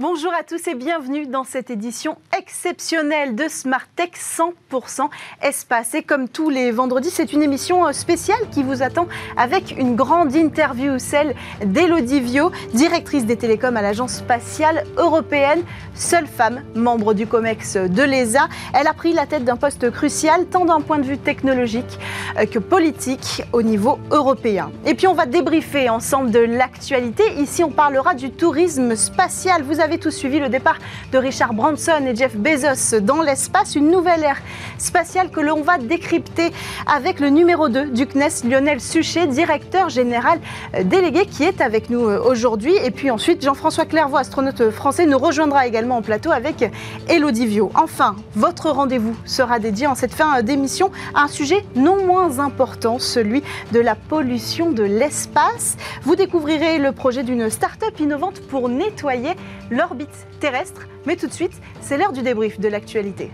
Bonjour à tous et bienvenue dans cette édition exceptionnelle de Smart Tech 100% espace. Et comme tous les vendredis, c'est une émission euh, spéciale qui vous attend avec une grande interview, celle d'Elodie Vio, directrice des télécoms à l'Agence spatiale européenne, seule femme membre du COMEX de l'ESA. Elle a pris la tête d'un poste crucial tant d'un point de vue technologique euh, que politique au niveau européen. Et puis on va débriefer ensemble de l'actualité. Ici, on parlera du tourisme spatial. Avez tous suivi le départ de Richard Branson et Jeff Bezos dans l'espace, une nouvelle ère spatiale que l'on va décrypter avec le numéro 2 du CNES, Lionel Suchet, directeur général euh, délégué qui est avec nous euh, aujourd'hui. Et puis ensuite, Jean-François Clairvaux, astronaute français, nous rejoindra également en plateau avec Elodie Vio. Enfin, votre rendez-vous sera dédié en cette fin d'émission à un sujet non moins important, celui de la pollution de l'espace. Vous découvrirez le projet d'une start-up innovante pour nettoyer l'orbite terrestre. Mais tout de suite, c'est l'heure du débrief de l'actualité.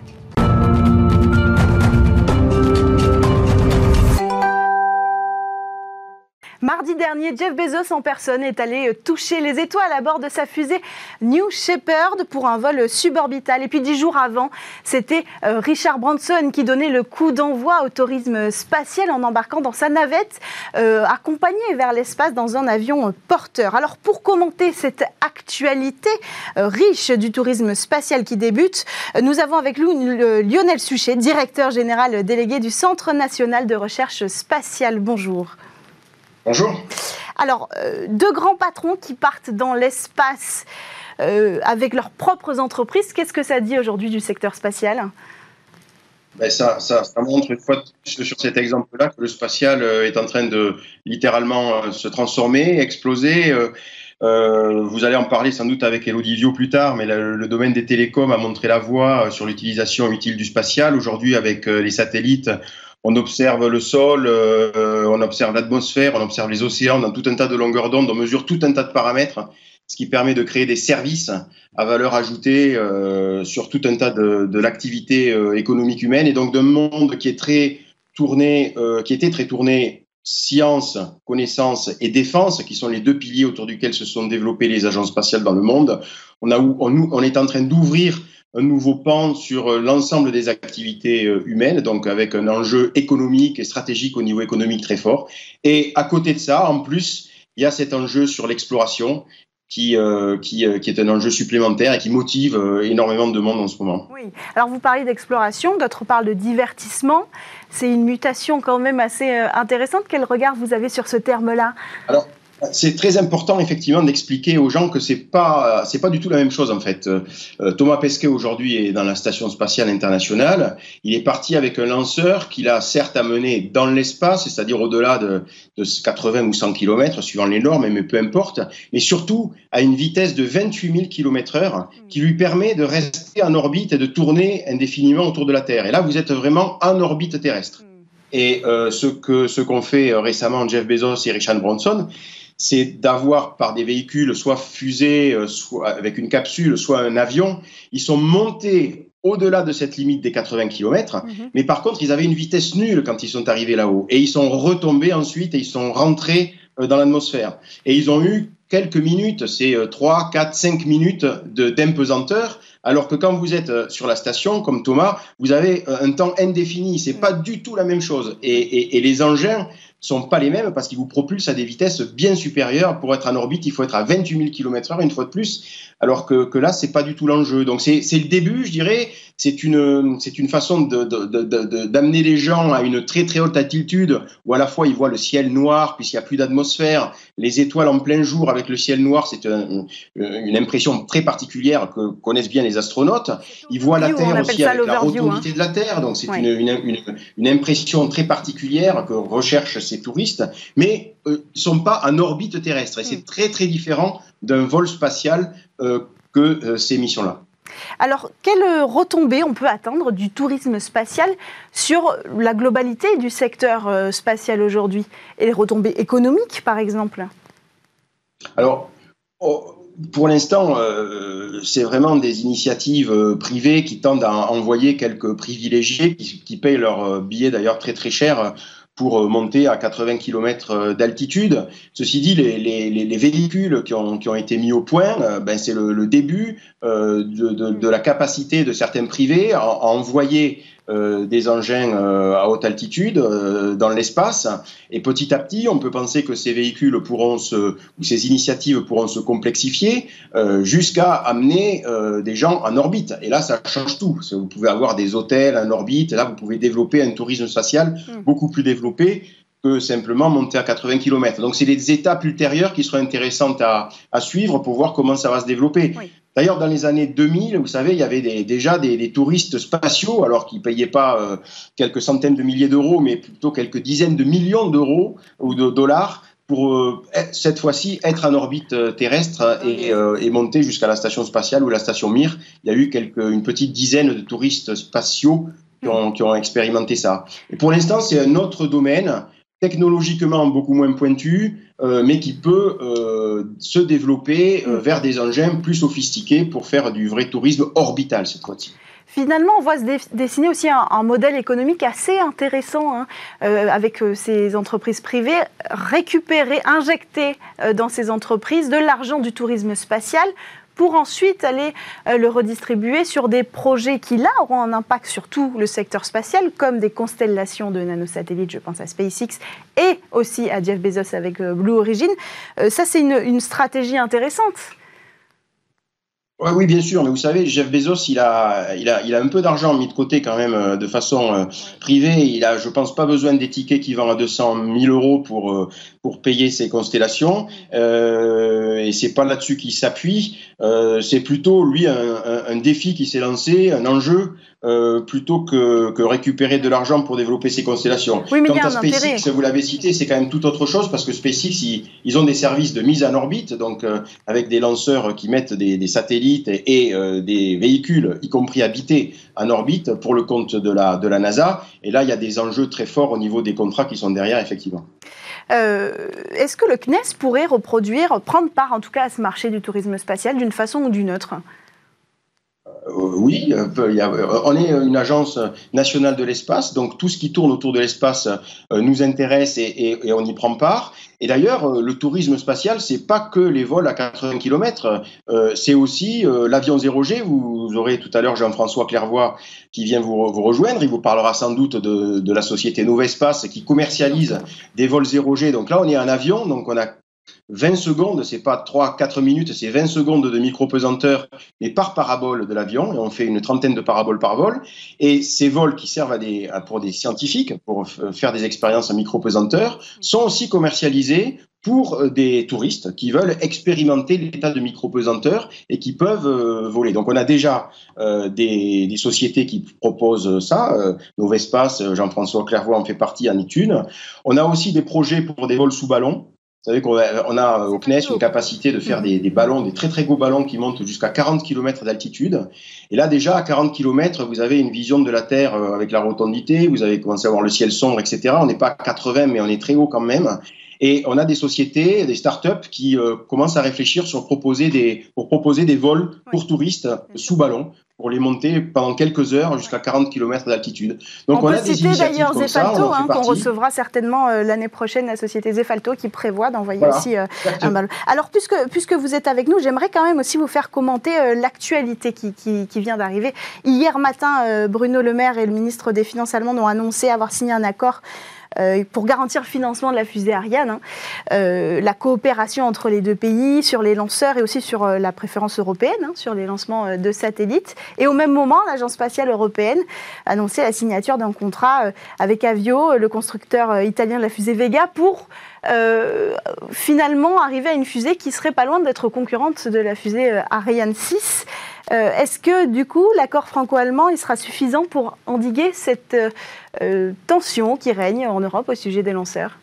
Mardi dernier, Jeff Bezos en personne est allé toucher les étoiles à bord de sa fusée New Shepard pour un vol suborbital. Et puis dix jours avant, c'était euh, Richard Branson qui donnait le coup d'envoi au tourisme spatial en embarquant dans sa navette, euh, accompagné vers l'espace dans un avion porteur. Alors pour commenter cette actualité euh, riche du tourisme spatial qui débute, nous avons avec nous Lionel Suchet, directeur général délégué du Centre national de recherche spatiale. Bonjour. Bonjour. Alors, euh, deux grands patrons qui partent dans l'espace euh, avec leurs propres entreprises, qu'est-ce que ça dit aujourd'hui du secteur spatial? Ben ça, ça, montre une fois sur cet exemple-là que le spatial euh, est en train de littéralement se transformer, exploser. vous allez en parler sans doute avec Elodie Vio plus tard, mais le, le, domaine des télécoms a montré la voie sur l'utilisation utile du spatial. Aujourd'hui, avec les satellites, on observe le sol, euh, on observe l'atmosphère, on observe les océans dans tout un tas de longueurs d'onde, on mesure tout un tas de paramètres, ce qui permet de créer des services à valeur ajoutée euh, sur tout un tas de, l'activité euh, économique humaine et donc d'un monde qui est très tourné, qui était très tourné science, connaissance et défense, qui sont les deux piliers autour duquel se sont développées les agences spatiales dans le monde. On, est en train d'ouvrir un nouveau pan sur euh, l'ensemble des activités euh, humaines, donc avec un enjeu économique et stratégique au niveau économique très fort. Et à côté de ça, en plus, il y a cet enjeu sur l'exploration qui, euh, qui, qui, est un enjeu supplémentaire et qui motive énormément de monde en ce moment. Oui, alors vous parlez d'exploration, d'autres parlent de divertissement. C'est une mutation quand même assez intéressante. Quel regard vous avez sur ce terme-là? Alors, c'est très important effectivement d'expliquer aux gens que c'est pas c'est pas du tout la même chose en fait. Euh, Thomas Pesquet aujourd'hui est dans la station spatiale internationale. Il est parti avec un lanceur qu'il a certes amené dans l'espace, c'est-à-dire au-delà de, de 80 ou 100 km suivant les normes, mais peu importe. Mais surtout à une vitesse de 28 000 km/h qui lui permet de rester en orbite et de tourner indéfiniment autour de la Terre. Et là, vous êtes vraiment en orbite terrestre. Mm. Et euh, ce que ce qu'ont fait euh, récemment Jeff Bezos et Richard Branson, c'est d'avoir par des véhicules, soit fusées, euh, soit avec une capsule, soit un avion, ils sont montés au-delà de cette limite des 80 km, mhm. mais par contre, ils avaient une vitesse nulle quand ils sont arrivés là-haut. Et ils sont retombés ensuite et ils sont rentrés euh, dans l'atmosphère. Et ils ont eu quelques minutes, c'est 3, 4, 5 minutes d'impesanteur, alors que quand vous êtes euh, sur la station, comme Thomas, vous avez un temps indéfini. C'est pas du tout la même chose. Et, et, et les engins sont pas les mêmes parce qu'ils vous propulsent à des vitesses bien supérieures. Pour être en orbite, il faut être à 28 000 km/h une fois de plus, alors que, que là, c'est pas du tout l'enjeu. Donc c'est le début, je dirais. C'est une, c'est une façon d'amener les gens à une très très haute altitude où à la fois ils voient le ciel noir puisqu'il n'y a plus d'atmosphère, les étoiles en plein jour avec le ciel noir, c'est une impression très particulière que connaissent bien les astronautes. Ils voient la Terre aussi avec la rotondité hein. de la Terre, donc c'est une, une, une, impression très particulière que recherchent ces touristes, mais euh, ne sont pas en orbite terrestre. Et c'est mm. très très différent d'un vol spatial euh, que euh, ces missions-là. Alors, quelle retombée on peut attendre du tourisme spatial sur la globalité du secteur spatial aujourd'hui Et les retombées économiques, par exemple? Alors, oh, pour l'instant, c'est vraiment des initiatives privées qui tendent à envoyer quelques privilégiés qui, qui payent leurs billets d'ailleurs très très cher pour euh, monter à 80 km euh, d'altitude. Ceci dit, les, les, les, véhicules qui ont, qui ont, été mis au point, euh, ben c'est le, le, début euh, de, de, de, la capacité de certains privés à, à envoyer des engins euh, à haute altitude euh, dans l'espace. Et petit à petit, on peut penser que ces véhicules pourront se, ou ces initiatives pourront se complexifier jusqu'à amener des gens en orbite. Et là, ça change tout. Vous pouvez avoir des hôtels en orbite. Là, vous pouvez développer un tourisme spatial mmh. beaucoup plus développé que simplement monter à 80 km. Donc, c'est des étapes ultérieures qui seront intéressantes à, à, suivre pour voir comment ça va se développer. Oui. D'ailleurs, dans les années 2000, vous savez, il y avait des, déjà des, des, touristes spatiaux, alors qu'ils ne payaient pas euh, quelques centaines de milliers d'euros, mais plutôt quelques dizaines de millions d'euros ou de dollars pour euh, cette fois-ci être en orbite euh, terrestre et, euh, et monter jusqu'à la station spatiale ou la station Mir. Il y a eu quelques, une petite dizaine de touristes spatiaux qui ont, qui ont expérimenté ça. Et pour l'instant, c'est un autre domaine technologiquement beaucoup moins pointu, euh, mais qui peut euh, se développer euh, vers des engins plus sophistiqués pour faire du vrai tourisme orbital cette fois-ci. Finalement, on voit se dessiner aussi un, modèle économique assez intéressant hein, avec ces entreprises privées, récupérer, injecter dans ces entreprises de l'argent du tourisme spatial pour ensuite aller euh, le redistribuer sur des projets qui, là, auront un impact sur tout le secteur spatial, comme des constellations de nanosatellites, je pense à SpaceX, et aussi à Jeff Bezos avec euh, Blue Origin. Euh, ça, c'est une, stratégie intéressante. Oui, bien sûr, mais vous savez, Jeff Bezos, il a, il a, il a un peu d'argent mis de côté quand même de façon privée. Il a, je pense, pas besoin des tickets qui vendent à 200 000 euros pour, pour payer ses constellations. Euh, et c'est pas là-dessus qu'il s'appuie. Euh, c'est plutôt, lui, un, un, un défi qui s'est lancé, un enjeu, euh, plutôt que, que, récupérer de l'argent pour développer ces constellations. Oui, mais Quant à SpaceX, vous l'avez cité, c'est quand même tout autre chose parce que SpaceX, ils, ils ont des services de mise en orbite, donc euh, avec des lanceurs qui mettent des, des satellites et, et des véhicules, y compris habités, en orbite pour le compte de la, de la NASA. Et là, il y a des enjeux très forts au niveau des contrats qui sont derrière, effectivement. Euh, Est-ce que le CNES pourrait reproduire, prendre part en tout cas à ce marché du tourisme spatial d'une façon ou d'une autre? Oui, il y a, on est une agence nationale de l'espace, donc tout ce qui tourne autour de l'espace euh, nous intéresse et, on y prend part. Et d'ailleurs, euh, le tourisme spatial, c'est pas que les vols à 80 km, euh, c'est aussi euh, l'avion 0G. Vous, aurez tout à l'heure Jean-François Clairvoy qui vient vous, rejoindre. Il vous parlera sans doute de, la société Novespace qui commercialise des vols 0G. Donc là, on est en avion, donc on a 20 secondes, c'est pas 3, 4 minutes, c'est 20 secondes de micro-pesanteur, mais par parabole de l'avion, et on fait une trentaine de paraboles par vol. Et ces vols qui servent à des, pour des scientifiques, pour faire des expériences en micro-pesanteur, sont aussi commercialisés pour des touristes qui veulent expérimenter l'état de micro-pesanteur et qui peuvent euh, voler. Donc on a déjà euh, des, sociétés qui proposent ça. Euh, Novespace, Jean-François Clairvoy en fait partie en étude. On a aussi des projets pour des vols sous ballon. Vous savez qu'on a, on a au CNES une capacité de faire des, des, ballons, des très très gros ballons qui montent jusqu'à 40 km d'altitude. Et là déjà à 40 km, vous avez une vision de la Terre avec la rotondité, vous avez commencé à voir le ciel sombre, etc. On n'est pas à 80, mais on est très haut quand même. Et on a des sociétés, des startups qui euh, commencent à réfléchir sur proposer des, pour proposer des vols pour touristes sous ballon pour les monter pendant quelques heures jusqu'à 40 km d'altitude. Donc on, on peut a citer d'ailleurs Zefalto, hein, qu'on recevra certainement euh, l'année prochaine, la société Zefalto qui prévoit d'envoyer voilà, aussi euh, un ballon. Alors puisque, puisque vous êtes avec nous, j'aimerais quand même aussi vous faire commenter euh, l'actualité qui, qui, qui, vient d'arriver. Hier matin, Bruno Le Maire et le ministre des Finances allemand ont annoncé avoir signé un accord euh, pour garantir le financement de la fusée Ariane, hein, euh, la coopération entre les deux pays sur les lanceurs et aussi sur euh, la préférence européenne, hein, sur les lancements de satellites. Et au même moment, l'Agence spatiale européenne a annoncé la signature d'un contrat avec Avio, le constructeur italien de la fusée Vega, pour finalement arriver à une fusée qui serait pas loin d'être concurrente de la fusée Ariane 6. Euh, Est-ce que du coup l'accord franco-allemand il sera suffisant pour endiguer cette tension qui règne en Europe au sujet des lanceurs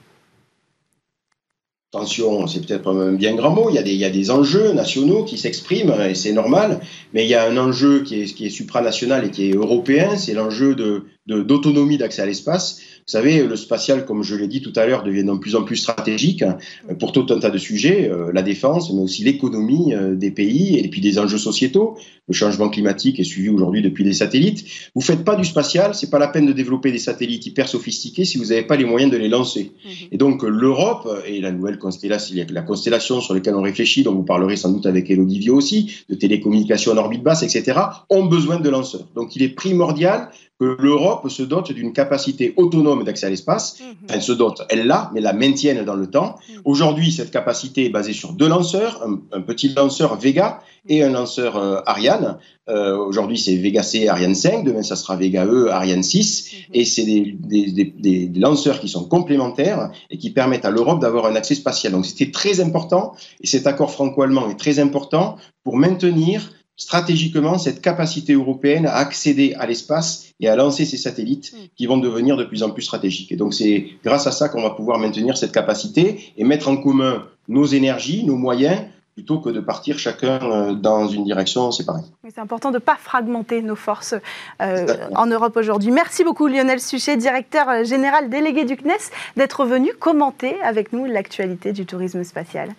Tension, c'est peut-être un bien grand mot. Il y, a des, enjeux nationaux qui s'expriment et c'est normal. Mais il y a un enjeu qui est supranational et qui est européen. C'est l'enjeu de d'autonomie d'accès à l'espace. Vous savez, le spatial, comme je l'ai dit tout à l'heure, devient de plus en plus stratégique hein, pour tout un tas de sujets, euh, la défense, mais aussi l'économie euh, des pays et puis des enjeux sociétaux. Le changement climatique est suivi aujourd'hui depuis les satellites. Vous faites pas du spatial, c'est pas la peine de développer des satellites hyper sophistiqués si vous n'avez pas les moyens de les lancer. Mhm. Et donc l'Europe et la nouvelle constellation, la constellation sur laquelle on réfléchit, dont vous parlerez sans doute avec Elodie aussi, de télécommunications en orbite basse, etc., ont besoin de lanceurs. Donc il est primordial que l'Europe se dote d'une capacité autonome d'accès à l'espace. Mhm. Elle se dote, elle l'a, mais la maintienne dans le temps. Mhm. Aujourd'hui, cette capacité est basée sur deux lanceurs, un, petit lanceur Vega et un lanceur euh, Ariane. Euh, aujourd'hui, c'est Vega C, Ariane 5. Demain, ça sera Vega E, Ariane 6. Mhm. Et c'est des, des, des, lanceurs qui sont complémentaires et qui permettent à l'Europe d'avoir un accès spatial. Donc, c'était très important. Et cet accord franco-allemand est très important pour maintenir stratégiquement cette capacité européenne à accéder à l'espace et à lancer ces satellites mm. qui vont devenir de plus en plus stratégiques. Et donc c'est grâce à ça qu'on va pouvoir maintenir cette capacité et mettre en commun nos énergies, nos moyens plutôt que de partir chacun euh, dans une direction séparée. C'est important de ne pas fragmenter nos forces euh, en Europe aujourd'hui. Merci beaucoup Lionel Suchet, directeur euh, général délégué du CNES, d'être venu commenter avec nous l'actualité du tourisme spatial.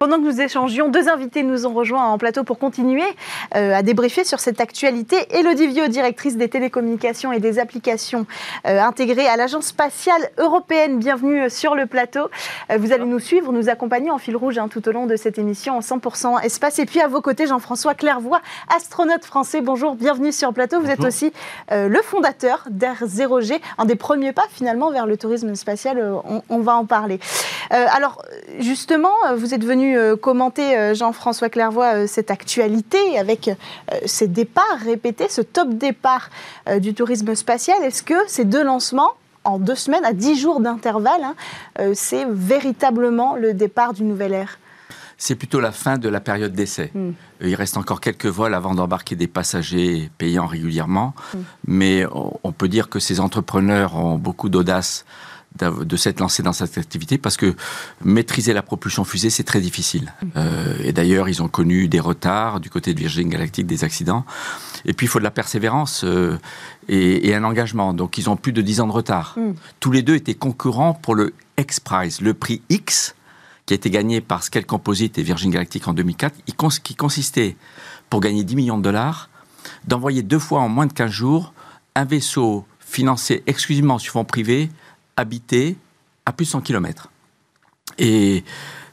Pendant que nous échangions, deux invités nous ont rejoints en plateau pour continuer euh, à débriefer sur cette actualité. Elodie Viau, directrice des télécommunications et des applications euh, intégrées à l'Agence spatiale européenne. Bienvenue euh, sur le plateau. vous allez nous suivre, nous accompagner en fil rouge hein, tout au long de cette émission en 100% espace. Et puis à vos côtés, Jean-François Clairvoy, astronaute français. Bonjour, bienvenue sur le plateau. Vous êtes aussi le fondateur d'Air0G, un des premiers pas finalement vers le tourisme spatial. On, on va en parler. alors justement, vous êtes venu euh, commenter, euh, Jean-François Clairvoy, euh, cette actualité avec ces départs répétés, ce top départ du tourisme spatial. Est-ce que ces deux lancements, en deux semaines, à dix jours d'intervalle, hein, c'est véritablement le départ d'une nouvelle ère? C'est plutôt la fin de la période d'essai. Hmm. Il reste encore quelques vols avant d'embarquer des passagers payants régulièrement, hmm. mais on peut dire que ces entrepreneurs ont beaucoup d'audace de s'être lancé dans cette activité parce que maîtriser la propulsion fusée, c'est très difficile. Euh, et d'ailleurs, ils ont connu des retards du côté de Virgin Galactic, des accidents. Et puis, il faut de la persévérance euh, et, un engagement. Donc, ils ont plus de 10 ans de retard. Mm. Tous les deux étaient concurrents pour le X-Prize, le prix X, qui a été gagné par Scale Composite et Virgin Galactic en 2004, qui consistait, pour gagner 10 millions de dollars, d'envoyer deux fois en moins de 15 jours un vaisseau financé exclusivement sur fonds privés habité à plus de 100 km. Et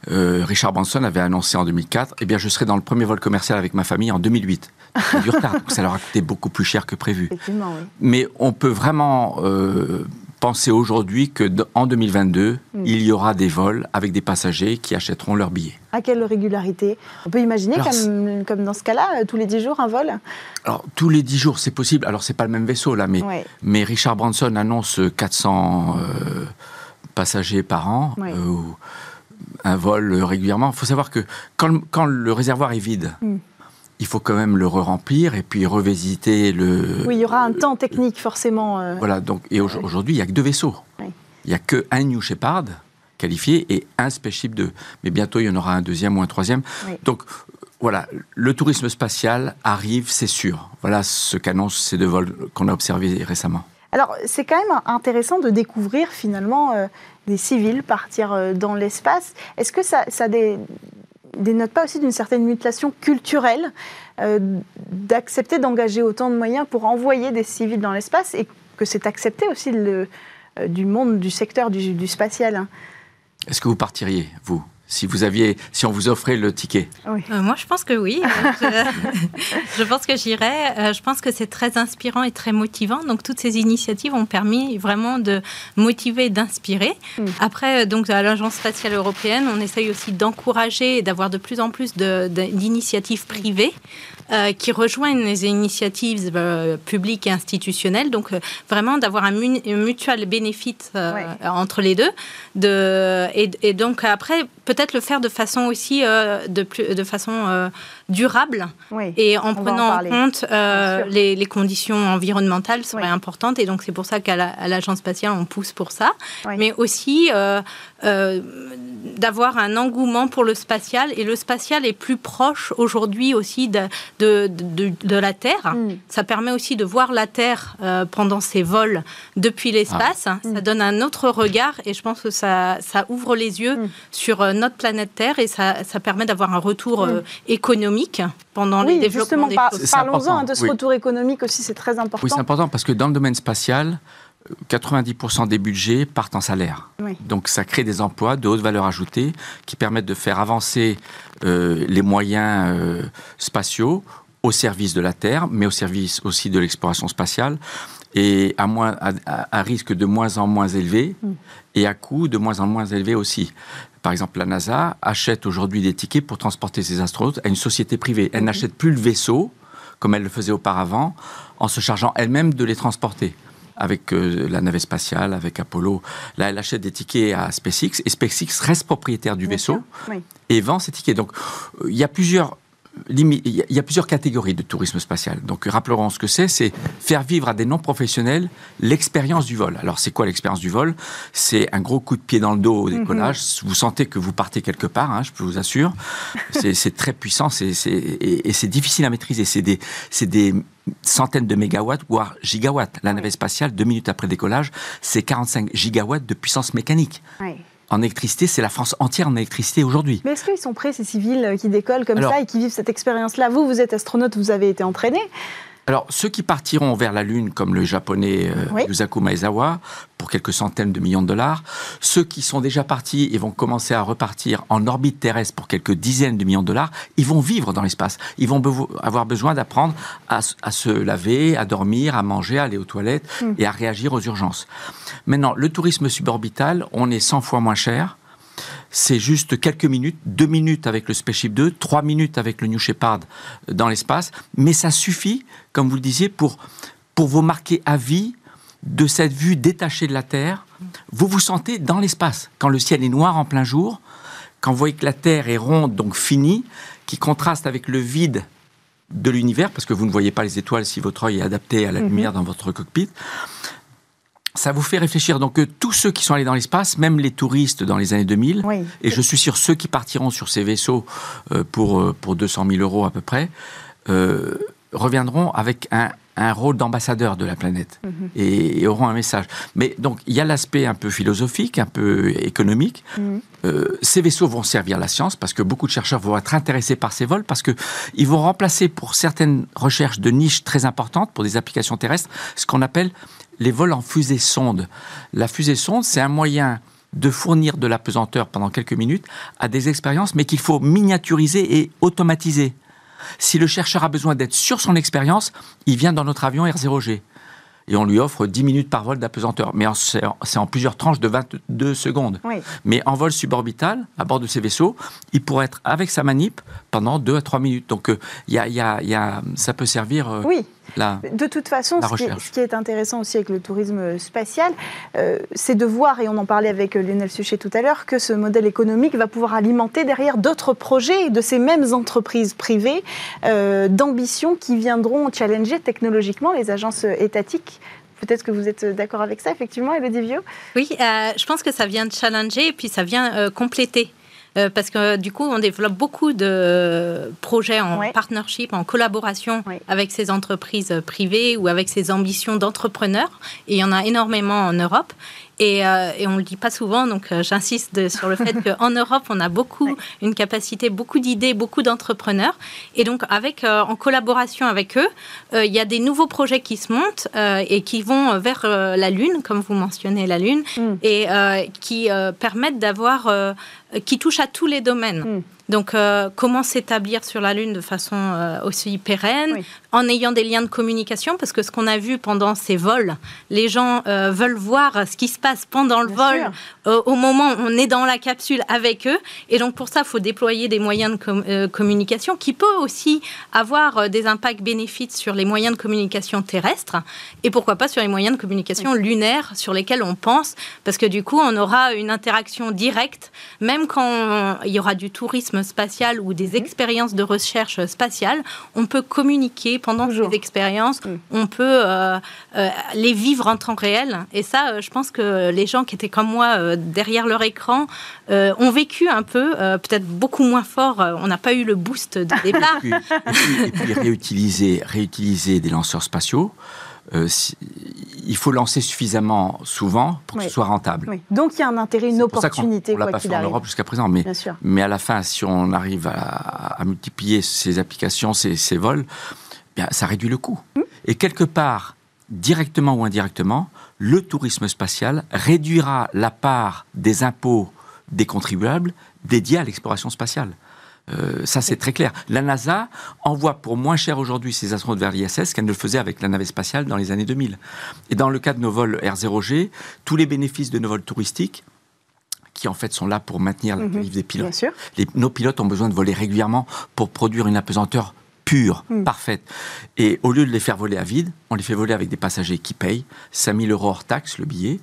euh, Richard Branson avait annoncé en 2004, eh bien, je serai dans le premier vol commercial avec ma famille en 2008. du retard, donc ça leur a coûté beaucoup plus cher que prévu. Mais on peut vraiment euh, penser aujourd'hui que en 2022, hmm. il y aura des vols avec des passagers qui achèteront leurs billets. À quelle régularité? On peut imaginer, comme, comme, dans ce cas-là, euh, tous les 10 jours, un vol? Alors, tous les 10 jours, c'est possible. Alors, c'est pas le même vaisseau, là, mais, mais Richard Branson annonce 400 euh, passagers par an. Euh, un vol régulièrement. Il faut savoir que quand, quand le réservoir est vide, hmm il faut quand même le re-remplir et puis revisiter le. Oui, il y aura un temps technique forcément. Euh, voilà, donc, et aujourd'hui, il n'y a que deux vaisseaux. Il n'y a que un New Shepard qualifié et un Spaceship 2. Mais bientôt, il y en aura un deuxième ou un troisième. Donc, voilà, le tourisme spatial arrive, c'est sûr. Voilà ce qu'annoncent ces deux vols qu'on a observés récemment. Alors, c'est quand même intéressant de découvrir finalement euh, des civils partir euh, dans l'espace. Est-ce que ça, ça a des, dénote pas aussi d'une certaine mutation culturelle euh, d'accepter d'engager autant de moyens pour envoyer des civils dans l'espace et que c'est accepté aussi euh, du monde, du secteur du, spatial hein. Est-ce que vous partiriez, vous? Si vous aviez, si on vous offrait le ticket euh, Moi, je pense que oui. je, pense que j'irai. Euh, je pense que c'est très inspirant et très motivant. Donc, toutes ces initiatives ont permis vraiment de motiver et d'inspirer. Mm. Après, donc, à l'Agence spatiale européenne, on essaye aussi d'encourager et d'avoir de plus en plus d'initiatives privées euh, qui rejoignent les initiatives publiques et institutionnelles. Donc, vraiment d'avoir un, mutual bénéfice entre les deux. De, et, et donc, après, peut-être le faire de façon aussi, euh, de, de façon euh, durable et en prenant en, compte les, conditions environnementales seraient importantes. Et donc, c'est pour ça qu'à l'Agence spatiale, on pousse pour ça. Mais aussi d'avoir un engouement pour le spatial. Et le spatial est plus proche aujourd'hui aussi de, de, de, la Terre. Mm. Ça permet aussi de voir la Terre euh, pendant ses vols depuis l'espace. Ah. Ça donne un autre regard et je pense que ça, ça ouvre les yeux mm. sur euh, notre planète Terre et ça, ça permet d'avoir un retour mm. Économique pendant les développements des Parlons-en de ce retour économique aussi, c'est très important. Oui, c'est important parce que dans le domaine spatial, 90% des budgets partent en salaire. Donc ça crée des emplois de haute valeur ajoutée qui permettent de faire avancer euh, les moyens euh, spatiaux au service de la Terre, mais au service aussi de l'exploration spatiale, et à, moins, à, risque de moins en moins élevé, mm. et à coût de moins en moins élevé aussi. Par exemple, la NASA achète aujourd'hui des tickets pour transporter ses astronautes à une société privée. Elle mm-hmm. n'achète plus le vaisseau, comme elle le faisait auparavant, en se chargeant elle-même de les transporter avec euh, la navette spatiale, avec Apollo. Là, elle achète des tickets à SpaceX et SpaceX reste propriétaire du vaisseau et vend ces tickets. Donc, euh, il y a plusieurs il y a plusieurs catégories de tourisme spatial. Donc, rappelons ce que c'est, c'est faire vivre à des non-professionnels l'expérience du vol. Alors, c'est quoi l'expérience du vol? C'est un gros coup de pied dans le dos au mhm. décollage. Vous sentez que vous partez quelque part, hein, je peux vous assure. c'est très puissant et c'est difficile à maîtriser. C'est des, des centaines de mégawatts, voire gigawatts. La navette spatiale, deux minutes après décollage, c'est 45 gigawatts de puissance mécanique. En électricité, c'est la France entière en électricité aujourd'hui. Mais est-ce qu'ils sont prêts, ces civils qui décollent comme ça et qui vivent cette expérience-là? Vous, vous êtes astronaute, vous avez été entraîné. Alors, ceux qui partiront vers la Lune, comme le japonais euh, Yusaku Maezawa, pour quelques centaines de millions de dollars, ceux qui sont déjà partis et vont commencer à repartir en orbite terrestre pour quelques dizaines de millions de dollars, ils vont vivre dans l'espace. Ils vont avoir besoin d'apprendre à, se laver, à dormir, à manger, à aller aux toilettes hmm. et à réagir aux urgences. Maintenant, le tourisme suborbital, on est 100 fois moins cher c'est juste quelques minutes, deux minutes avec le Spaceship 2, trois minutes avec le New Shepard dans l'espace, mais ça suffit, comme vous le disiez, pour, pour vous marquer à vie de cette vue détachée de la Terre. Vous vous sentez dans l'espace, quand le ciel est noir en plein jour, quand vous voyez que la Terre est ronde, donc finie, qui contraste avec le vide de l'univers, parce que vous ne voyez pas les étoiles si votre œil est adapté à la mhm. lumière dans votre cockpit ça vous fait réfléchir. Donc, euh, tous ceux qui sont allés dans l'espace, même les touristes dans les années 2000, et je suis sûr ceux qui partiront sur ces vaisseaux euh, pour, euh, pour 200 000 euros à peu près, reviendront avec un, un rôle d'ambassadeur de la planète mhm. et, auront un message. Mais donc, il y a l'aspect un peu philosophique, un peu économique. Mhm. ces vaisseaux vont servir la science parce que beaucoup de chercheurs vont être intéressés par ces vols parce qu'ils vont remplacer pour certaines recherches de niches très importantes, pour des applications terrestres, ce qu'on appelle les vols en fusée sonde. La fusée sonde, c'est un moyen de fournir de la pesanteur pendant quelques minutes à des expériences, mais qu'il faut miniaturiser et automatiser. Si le chercheur a besoin d'être sur son expérience, il vient dans notre avion R0G. Et on lui offre 10 minutes par vol d'apesanteur. Mais c'est en plusieurs tranches de 22 secondes. Mais en vol suborbital, à bord de ces vaisseaux, il pourrait être avec sa manip pendant 2 à 3 minutes. Donc, euh, il y a, ça peut servir. Euh, oui de toute façon, ce qui, est, intéressant aussi avec le tourisme spatial, euh, c'est de voir, et on en parlait avec euh, Lionel Suchet tout à l'heure, que ce modèle économique va pouvoir alimenter derrière d'autres projets de ces mêmes entreprises privées euh, d'ambition qui viendront challenger technologiquement les agences étatiques. Peut-être que vous êtes d'accord avec ça, effectivement, Elodie Vio Oui, je pense que ça vient de challenger et puis ça vient compléter euh, parce que du coup, on développe beaucoup de projets en partnership, en collaboration avec ces entreprises privées ou avec ces ambitions d'entrepreneurs. Et il y en a énormément en Europe. Euh, et, on ne le dit pas souvent, donc euh, j'insiste sur le fait qu'en Europe, on a beaucoup, une capacité, beaucoup d'idées, beaucoup d'entrepreneurs. Et donc, avec, euh, en collaboration avec eux, il y a des nouveaux projets qui se montent et qui vont vers la Lune, comme vous mentionnez la Lune, mm. et qui permettent d'avoir, qui touchent à tous les domaines. Mm. Donc, euh, comment s'établir sur la Lune de façon euh, aussi pérenne, en ayant des liens de communication, parce que ce qu'on a vu pendant ces vols, les gens euh, veulent voir ce qui se passe pendant le vol, au moment où on est dans la capsule avec eux. Et donc, pour ça, il faut déployer des moyens de communication qui peut aussi avoir des impacts bénéfiques sur les moyens de communication terrestres, et pourquoi pas sur les moyens de communication lunaires sur lesquels on pense, parce que du coup, on aura une interaction directe, même quand il y aura du tourisme tourisme spatial ou des mhm. expériences de recherche spatiale, on peut communiquer pendant ces expériences, mm. on peut les vivre en temps réel. Et ça, je pense que les gens qui étaient comme moi derrière leur écran ont vécu un peu, peut-être beaucoup moins fort. on n'a pas eu le boost de départ. et, puis, réutiliser, réutiliser des lanceurs spatiaux. Euh, il faut lancer suffisamment souvent pour que ce soit rentable. Donc il y a un intérêt, une opportunité. on ne l'a pas fait en Europe jusqu'à présent, mais, mais à la fin, si on arrive à, multiplier ces applications, ces, vols, bien, ça réduit le coût. Et quelque part, directement ou indirectement, le tourisme spatial réduira la part des impôts des contribuables dédiés à l'exploration spatiale. Euh, ça, c'est très clair. La NASA envoie pour moins cher aujourd'hui ses astronautes vers l'ISS qu'elle ne le faisait avec la navette spatiale dans les années 2000. Et dans le cas de nos vols R0G, tous les bénéfices de nos vols touristiques, qui en fait sont là pour maintenir la qualité des pilotes. nos pilotes ont besoin de voler régulièrement pour produire une apesanteur pure, mhm. parfaite. Et au lieu de les faire voler à vide, on les fait voler avec des passagers qui payent 5000 euros hors taxe le billet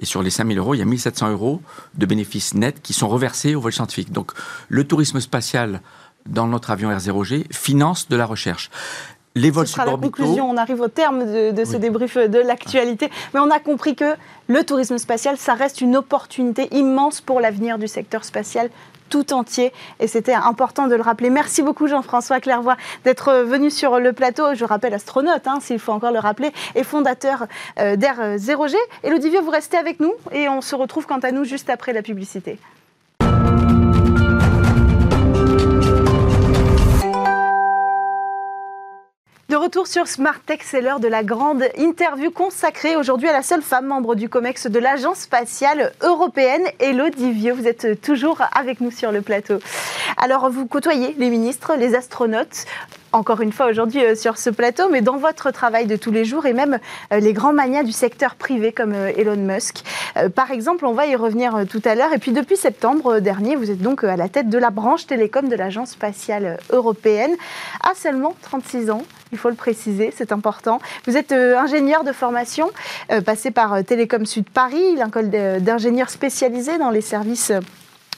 et sur les 5000 euros, il y a 1700 euros de bénéfices nets qui sont reversés au vol scientifique. Donc le tourisme spatial dans notre avion R0G finance de la recherche. Les vols ce sera la conclusion. On arrive au terme de, ce débrief de l'actualité. Mais on a compris que le tourisme spatial, ça reste une opportunité immense pour l'avenir du secteur spatial tout entier. Et c'était important de le rappeler. Merci beaucoup Jean-François Clairvoy d'être venu sur le plateau. Je rappelle astronaute, hein, s'il faut encore le rappeler, et fondateur euh, d'Air 0G. Elodie Vieux, vous restez avec nous et on se retrouve quant à nous juste après la publicité. De retour sur Smart Tech, c'est l'heure de la grande interview consacrée aujourd'hui à la seule femme membre du COMEX de l'Agence spatiale européenne, Elodie Vieux. Vous êtes toujours avec nous sur le plateau. Alors, vous côtoyez les ministres, les astronautes, encore une fois aujourd'hui euh, sur ce plateau, mais dans votre travail de tous les jours et même euh, les grands manias du secteur privé comme euh, Elon Musk. Par exemple, on va y revenir tout à l'heure. Et puis depuis septembre dernier, vous êtes donc à la tête de la branche télécom de l'Agence spatiale européenne à seulement 36 ans. Il faut le préciser, c'est important. Vous êtes ingénieur de formation, passé par Télécom Sud Paris, l'école d'ingénieurs spécialisés dans les services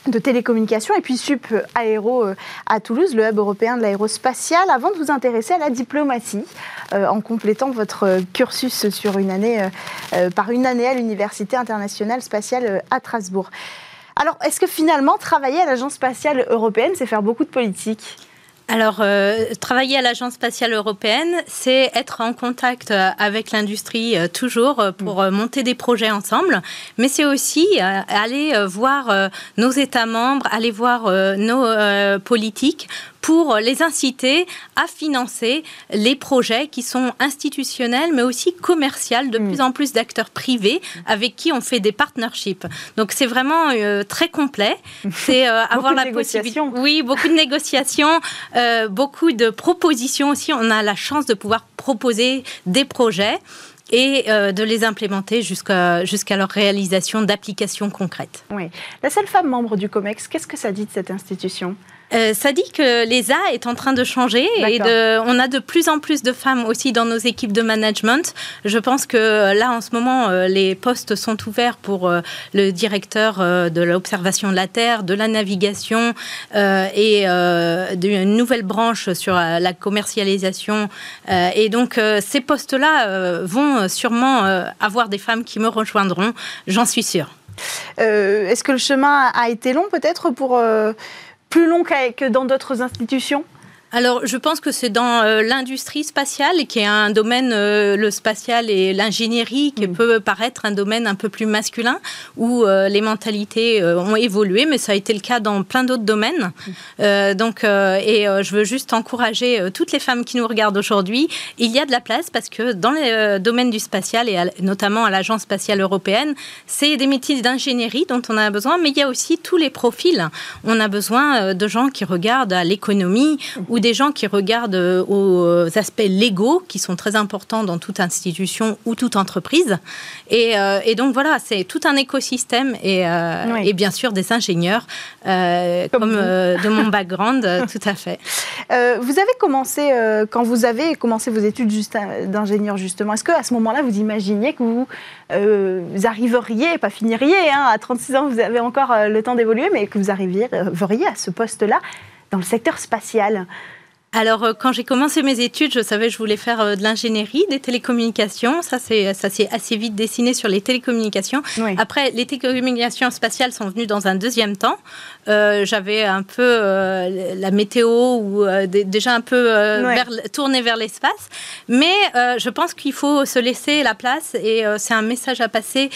de télécommunications et puis Sup Aéro euh, à Toulouse, le hub européen de l'aérospatial, avant de vous intéresser à la diplomatie, euh, en complétant votre cursus sur une année, euh, par une année à l'Université internationale spatiale à Strasbourg. Alors, est-ce que finalement, travailler à l'Agence spatiale européenne, c'est faire beaucoup de politique? Alors, euh, travailler à l'Agence spatiale européenne, c'est être en contact euh, avec l'industrie euh, toujours pour monter des projets ensemble, mais c'est aussi aller voir nos États membres, aller voir nos politiques pour les inciter à financer les projets qui sont institutionnels, mais aussi commerciaux, de mm. plus en plus d'acteurs privés avec qui on fait des partnerships. Donc c'est vraiment euh, très complet. C'est euh, avoir la possibilité. Oui, beaucoup de négociations, euh, beaucoup de propositions aussi. On a la chance de pouvoir proposer des projets et de les implémenter jusqu'à jusqu'à leur réalisation d'applications concrètes. Oui. La seule femme membre du COMEX, qu'est-ce que ça dit de cette institution? Euh, ça dit que l'ESA est en train de changer et de, on a de plus en plus de femmes aussi dans nos équipes de management. Je pense que euh, là, en ce moment, euh, les postes sont ouverts pour le directeur de l'observation de la Terre, de la navigation et d'une nouvelle branche sur la commercialisation. et donc, ces postes-là vont sûrement avoir des femmes qui me rejoindront, j'en suis sûre. Est-ce que le chemin a été long peut-être pour plus long que dans d'autres institutions? Alors, je pense que c'est dans euh, l'industrie spatiale, qui est un domaine, euh, le spatial et l'ingénierie, qui mm. peut paraître un domaine un peu plus masculin, où euh, les mentalités ont évolué, mais ça a été le cas dans plein d'autres domaines. Mm. donc, et je veux juste encourager toutes les femmes qui nous regardent aujourd'hui. Il y a de la place parce que dans le domaine du spatial, et notamment à l'Agence spatiale européenne, c'est des métiers d'ingénierie dont on a besoin, mais il y a aussi tous les profils. On a besoin de gens qui regardent à l'économie ou des gens qui regardent euh, aux aspects légaux qui sont très importants dans toute institution ou toute entreprise. Et, euh, donc voilà, c'est tout un écosystème et, euh, et, bien sûr des ingénieurs comme, de mon background, tout à fait. vous avez commencé, quand vous avez commencé vos études d'ingénieur justement, est-ce qu'à ce, moment-là, vous imaginiez que vous, arriveriez, pas finiriez, hein, à 36 ans, vous avez encore le temps d'évoluer, mais que vous arriviez à ce poste-là dans le secteur spatial alors, euh, quand j'ai commencé mes études, je savais que je voulais faire euh, de l'ingénierie, des télécommunications. Ça, c'est ça s'est assez vite dessiné sur les télécommunications. Après, les télécommunications spatiales sont venues dans un deuxième temps. Euh, j'avais un peu la météo ou déjà un peu vers, tourné vers l'espace. Mais je pense qu'il faut se laisser la place et c'est un message à passer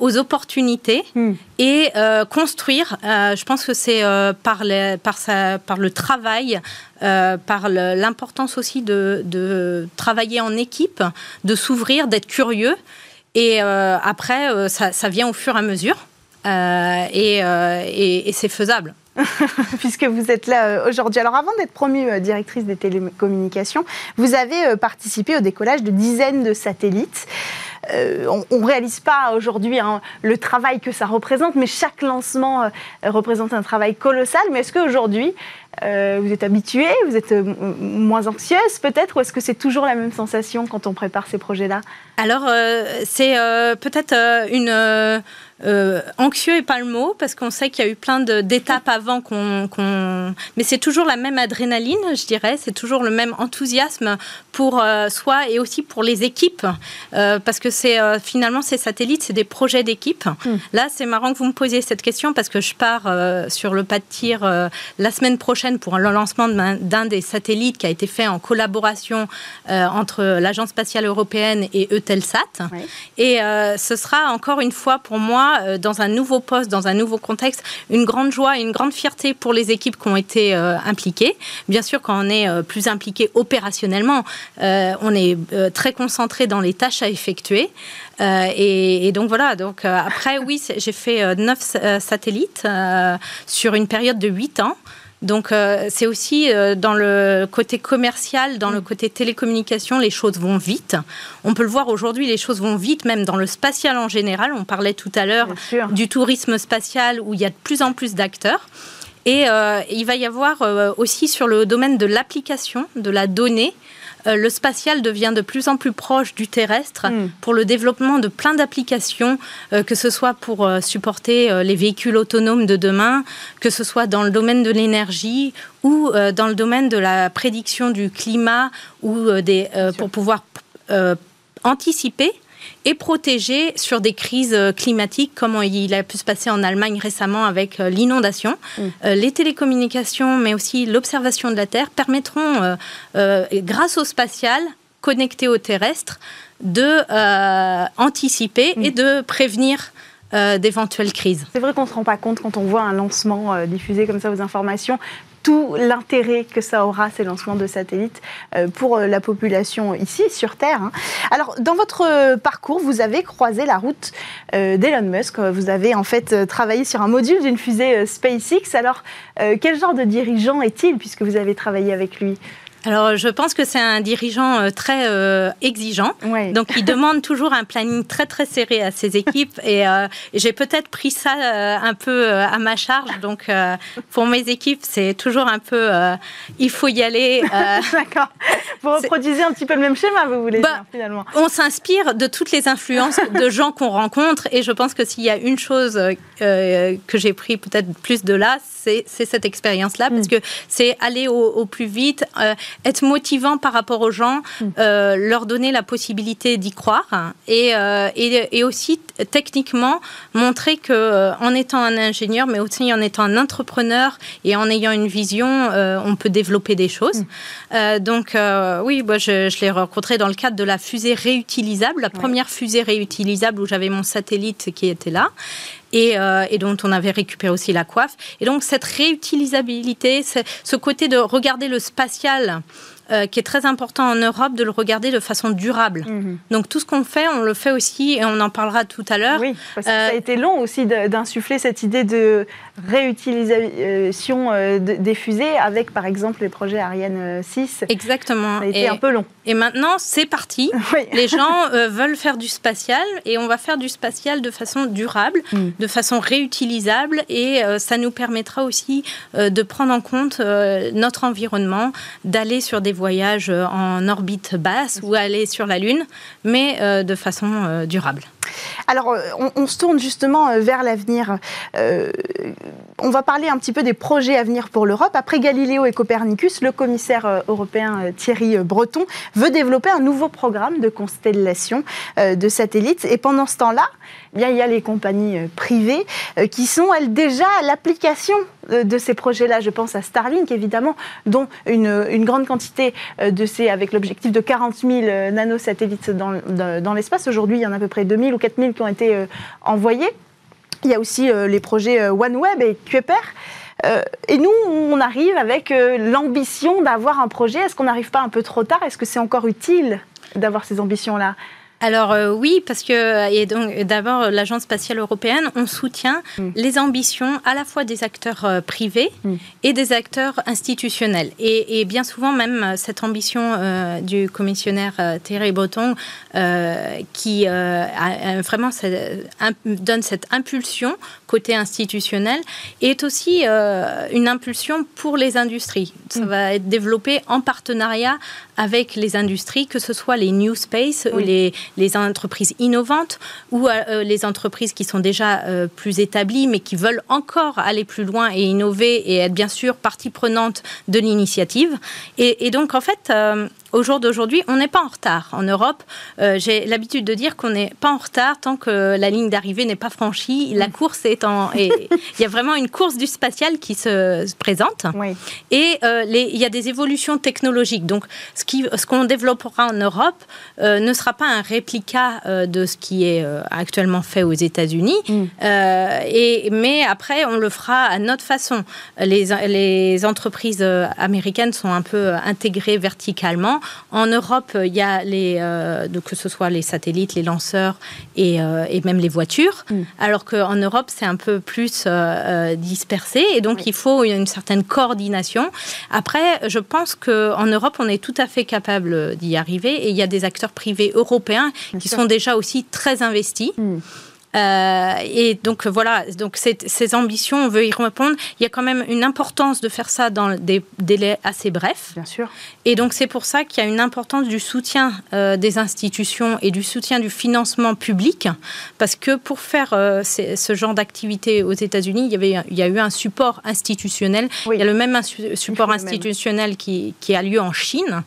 aux opportunités hmm. et construire. je pense que c'est par, par, par le travail. Euh, par l'importance aussi de, travailler en équipe, de s'ouvrir, d'être curieux. Et euh, après, euh, ça, vient au fur et à mesure. et, c'est faisable. Puisque vous êtes là aujourd'hui. Alors avant d'être promue directrice des télécommunications, vous avez participé au décollage de dizaines de satellites. on ne réalise pas aujourd'hui hein, le travail que ça représente, mais chaque lancement représente un travail colossal. Mais est-ce qu'aujourd'hui, euh, vous êtes habitué, vous êtes euh, moins anxieuse peut-être, ou est-ce que c'est toujours la même sensation quand on prépare ces projets-là? Alors, euh, c'est peut-être une euh, anxieux est pas le mot, parce qu'on sait qu'il y a eu plein d'étapes avant qu'on. Mais c'est toujours la même adrénaline, je dirais. C'est toujours le même enthousiasme pour euh, soi et aussi pour les équipes. Euh, parce que c'est finalement, ces satellites, c'est des projets d'équipe. Hmm. Là, c'est marrant que vous me posiez cette question parce que je pars sur le pas de tir la semaine prochaine pour le lancement d'un des satellites qui a été fait en collaboration entre l'Agence spatiale européenne et Eutelsat. Et ce sera encore une fois pour moi euh, dans un nouveau poste, dans un nouveau contexte, une grande joie et une grande fierté pour les équipes qui ont été euh, impliquées. Bien sûr, quand on est euh, plus impliqué opérationnellement, on est très concentré dans les tâches à effectuer. Et, donc voilà, donc après, oui, j'ai fait neuf satellites sur une période de huit ans. Donc euh, c'est aussi euh, dans le côté commercial, dans le côté télécommunication, les choses vont vite. On peut le voir aujourd'hui, les choses vont vite, même dans le spatial en général. On parlait tout à l'heure du tourisme spatial où il y a de plus en plus d'acteurs. Et euh, il va y avoir aussi sur le domaine de l'application, de la donnée, euh, le spatial devient de plus en plus proche du terrestre hmm. pour le développement de plein d'applications, euh, que ce soit pour euh, supporter les véhicules autonomes de demain, que ce soit dans le domaine de l'énergie ou dans le domaine de la prédiction du climat ou des, pour pouvoir anticiper et protéger sur des crises euh, climatiques, comme il a pu se passer en Allemagne récemment avec euh, l'inondation. Mm. Euh, les télécommunications, mais aussi l'observation de la Terre, permettront, grâce au spatial, connecté au terrestre, de anticiper et mm. de prévenir d'éventuelles crises. C'est vrai qu'on ne se rend pas compte quand on voit un lancement diffusé comme ça aux informations tout l'intérêt que ça aura, ces lancements de satellites, euh, pour euh, la population ici, sur Terre. Hein. Alors, dans votre euh, parcours, vous avez croisé la route d'Elon Musk. Vous avez en fait travaillé sur un module d'une fusée SpaceX. Alors, quel genre de dirigeant est-il, puisque vous avez travaillé avec lui? Alors, je pense que c'est un dirigeant euh, très euh, exigeant. Donc, il demande toujours un planning très, très serré à ses équipes. Et, euh, j'ai peut-être pris ça un peu à ma charge. Donc, pour mes équipes, c'est toujours un peu il faut y aller. D'accord. Vous reproduisez un petit peu le même schéma, vous voulez bah, dire, finalement. On s'inspire de toutes les influences de gens qu'on rencontre. Et je pense que s'il y a une chose que j'ai pris peut-être plus de là, c'est cette expérience-là. Parce mm. que c'est aller au, plus vite être motivant par rapport aux gens, mm. euh, leur donner la possibilité d'y croire et, euh, et, aussi techniquement montrer que euh, en étant un ingénieur, mais aussi en étant un entrepreneur et en ayant une vision, on peut développer des choses. Mm. donc oui, moi, je, je l'ai rencontré dans le cadre de la fusée réutilisable, la première fusée réutilisable où j'avais mon satellite qui était là. Euh, et, dont on avait récupéré aussi la coiffe. Et donc cette réutilisabilité, ce côté de regarder le spatial qui est très important en Europe de le regarder de façon durable. Mhm. Donc tout ce qu'on fait, on le fait aussi, et on en parlera tout à l'heure. Oui, parce que ça a été long aussi d'insuffler cette idée de réutilisation des fusées avec, par exemple, les projets Ariane 6. Exactement. Ça a été un peu long. Et maintenant, c'est parti. Les gens veulent faire du spatial et on va faire du spatial de façon durable, mm. de façon réutilisable et euh, ça nous permettra aussi euh, de prendre en compte euh, notre environnement, d'aller sur des voyages en orbite basse ou aller sur la Lune, mais de façon durable. Alors, on, se tourne justement vers l'avenir. on va parler un petit peu des projets à venir pour l'Europe. Après Galiléo et Copernicus, le commissaire européen Thierry Breton veut développer un nouveau programme de constellation de satellites. Et pendant ce temps-là, eh il y a les compagnies euh, privées euh, qui sont, elles, déjà à l'application euh, de ces projets-là. Je pense à Starlink, évidemment, dont une, grande quantité de ces, avec l'objectif de 40 000 nanosatellites dans, dans l'espace. Aujourd'hui, il y en a à peu près 2 000 ou 4 000 qui ont été envoyés. Il y a aussi les projets OneWeb et Kuiper. et nous, on arrive avec l'ambition d'avoir un projet. Est-ce qu'on n'arrive pas un peu trop tard? Est-ce que c'est encore utile d'avoir ces ambitions-là? Alors euh, oui, parce que et donc d'abord l'agence spatiale européenne, on soutient mm. les ambitions à la fois des acteurs euh, privés mm. et des acteurs institutionnels. Et, bien souvent même euh, cette ambition du commissionnaire Thierry Breton, qui a, vraiment donne cette impulsion côté institutionnel, est aussi une impulsion pour les industries. Ça mm. va être développé en partenariat avec les industries, que ce soit les new space, les les entreprises innovantes ou euh, euh, les entreprises qui sont déjà euh, plus établies mais qui veulent encore aller plus loin et innover et être bien sûr partie prenante de l'initiative. Et, donc en fait, au jour d'aujourd'hui, on n'est pas en retard. En Europe, euh, j'ai l'habitude de dire qu'on n'est pas en retard tant que la ligne d'arrivée n'est pas franchie. La mm. course est en. Il y a vraiment une course du spatial qui se présente. Et euh, il y a des évolutions technologiques. Donc, ce qu'on ce qu'on développera en Europe euh, ne sera pas un réplica de ce qui est actuellement fait aux États-Unis. Mm. et, mais après, on le fera à notre façon. Les, les entreprises américaines sont un peu intégrées verticalement. En Europe, il y a les, euh, que ce soit les satellites, les lanceurs et, euh, même les voitures, mm. alors qu'en Europe, c'est un peu plus euh, dispersé et donc il faut une, certaine coordination. Après, je pense qu'en Europe, on est tout à fait capable d'y arriver et il y a des acteurs privés européens qui sont déjà aussi très investis. Mm. Euh, et donc voilà, donc ces ambitions, on veut y répondre. Il y a quand même une importance de faire ça dans des délais assez brefs. Bien sûr. Et donc c'est pour ça qu'il y a une importance du soutien euh, des institutions et du soutien du financement public, parce que pour faire euh, ce genre d'activité aux États-Unis, il y avait, il y a eu un support institutionnel. Il y a le même support institutionnel qui, qui, a lieu en Chine.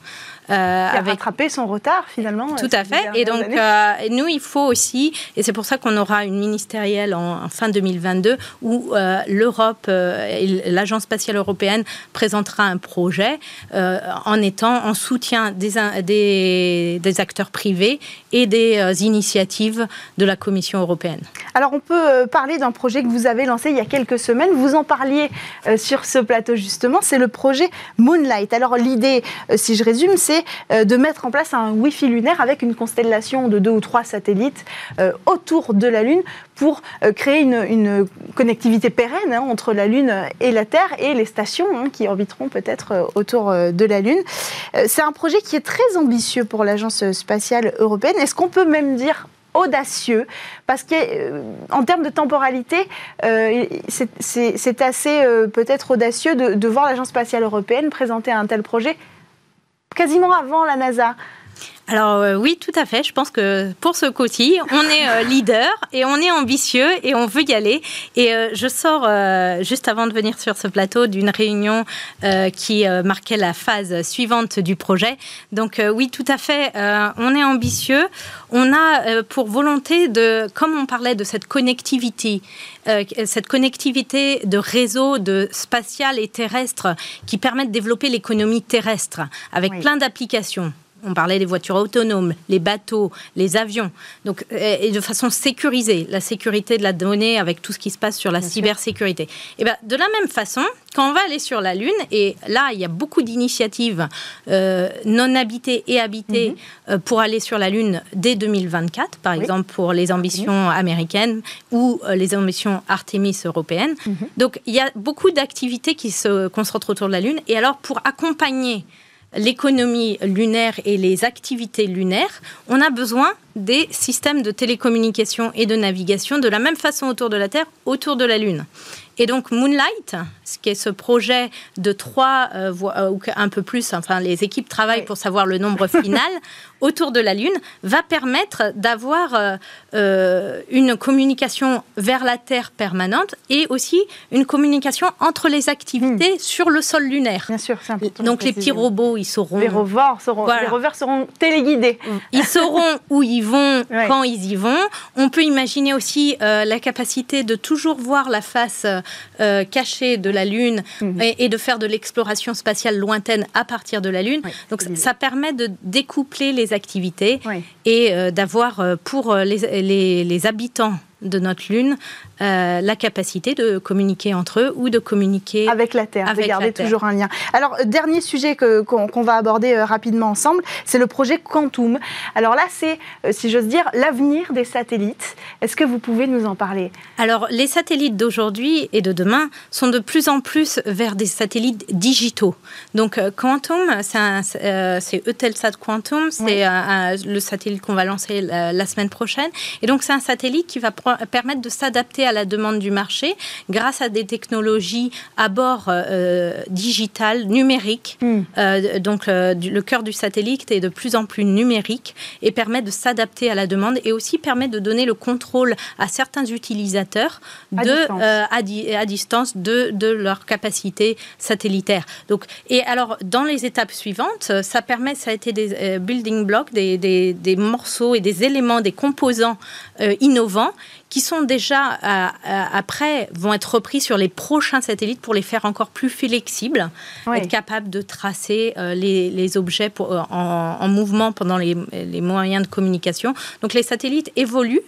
Euh, avec... rattrapé son retard finalement. Tout à fait. Et donc euh, nous, il faut aussi, et c'est pour ça qu'on aura une ministérielle en, fin 2022 où euh, l'Europe, et l'Agence spatiale européenne présentera un projet en étant en soutien des, des, des acteurs privés et des initiatives de la Commission européenne. Alors on peut parler d'un projet que vous avez lancé il y a quelques semaines. Vous en parliez sur ce plateau justement. C'est le projet Moonlight. Alors l'idée, si je résume, c'est euh, de mettre en place un Wi-Fi lunaire avec une constellation de deux ou trois satellites euh, autour de la Lune pour euh, créer une, connectivité pérenne hein, entre la Lune et la Terre et les stations hein, qui orbiteront peut-être autour de la Lune. C'est un projet qui est très ambitieux pour l'Agence spatiale européenne. Est-ce qu'on peut même dire audacieux parce qu'en termes de temporalité, c'est assez peut-être audacieux de, de voir l'Agence spatiale européenne présenter un tel projet quasiment avant la NASA. Alors euh, oui, tout à fait. Je pense que pour ce coup-ci, on est euh, leader et on est ambitieux et on veut y aller. Et euh, je sors juste avant de venir sur ce plateau d'une réunion qui marquait la phase suivante du projet. Donc oui, tout à fait, on est ambitieux. On a pour volonté de, comme on parlait de cette connectivité, cette connectivité de réseau de spatial et terrestre qui permet de développer l'économie terrestre avec plein d'applications On parlait des voitures autonomes, les bateaux, les avions. Donc, et de façon sécurisée, la sécurité de la donnée avec tout ce qui se passe sur la cybersécurité. Et ben, de la même façon, quand on va aller sur la Lune, et là, il y a beaucoup d'initiatives euh, non habitées et habitées mhm. euh, pour aller sur la Lune dès 2024, par exemple pour les ambitions américaines ou euh, les ambitions Artemis européennes. Mhm. Donc, il y a beaucoup d'activités qui se concentrent autour de la Lune. Et alors, pour accompagner l'économie lunaire et les activités lunaires, on a besoin des systèmes de télécommunication et de navigation de la même façon autour de la Terre, autour de la Lune. Et donc Moonlight, ce qui est ce projet de trois euh, euh, ou un peu plus, enfin les équipes travaillent pour savoir le nombre final autour de la Lune, va permettre d'avoir euh, une communication vers la Terre permanente et aussi une communication entre les activités hmm. sur le sol lunaire. Bien sûr, c'est important. Donc les petits robots, ils sauront. Les rovers seront, les rovers seront téléguidés. Ils sauront où ils vont, quand ils y vont. On peut imaginer aussi la capacité de toujours voir la face euh, cachée de la Lune mhm. et, de faire de l'exploration spatiale lointaine à partir de la Lune. Donc ça, permet de découpler les activités et euh, d'avoir euh, pour les habitants de notre Lune euh, la capacité de communiquer entre eux ou de communiquer avec la Terre, avec de garder toujours un lien. Alors, dernier sujet qu'on va aborder euh, rapidement ensemble, c'est le projet Quantum. Alors là, c'est, euh, si j'ose dire, l'avenir des satellites. Est-ce que vous pouvez nous en parler? Alors, les satellites d'aujourd'hui et de demain sont de plus en plus vers des satellites digitaux. Donc, Quantum, c'est Eutelsat Quantum, c'est le satellite qu'on va lancer la, la, semaine prochaine. Et donc, c'est un satellite qui va permettre de s'adapter à la demande du marché grâce à des technologies à bord euh, digital, numérique. Hmm. Euh, donc le cœur du satellite est de plus en plus numérique et permet de s'adapter à la demande et aussi permet de donner le contrôle à certains utilisateurs à de, distance. Euh, à, distance de, de, leur capacité satellitaire. Donc, et alors, dans les étapes suivantes, ça permet, ça a été des building blocks, des, des, des, morceaux et des éléments, des composants innovants qui sont déjà, euh, euh, après, vont être repris sur les prochains satellites pour les faire encore plus flexibles, être capables de tracer euh, les, objets pour, en, mouvement pendant les, moyens de communication. Donc les satellites évoluent.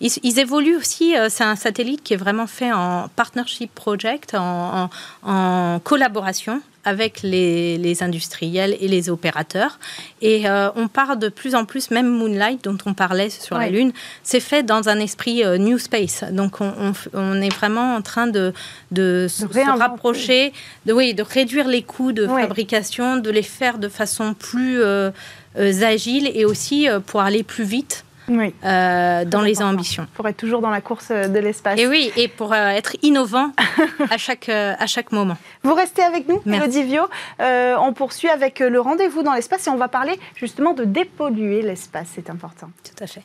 Ils, évoluent aussi, c'est un satellite qui est vraiment fait en partnership project, en, en collaboration avec les, industriels et les opérateurs. Et euh, on part de plus en plus, même Moonlight, dont on parlait sur la Lune, c'est fait dans un esprit euh, New Space. Donc on, est vraiment en train de, de, se rapprocher, de, oui, de réduire les coûts de fabrication, de les faire de façon plus euh, agile et aussi pour aller plus vite oui. Euh, dans les ambitions. Pour être toujours dans la course de l'espace. Et oui, et pour euh, être innovant à, chaque, euh, à chaque moment. Vous restez avec nous, Mélodie Vio. on poursuit avec le rendez-vous dans l'espace et on va parler justement de dépolluer l'espace. C'est important. Tout à fait.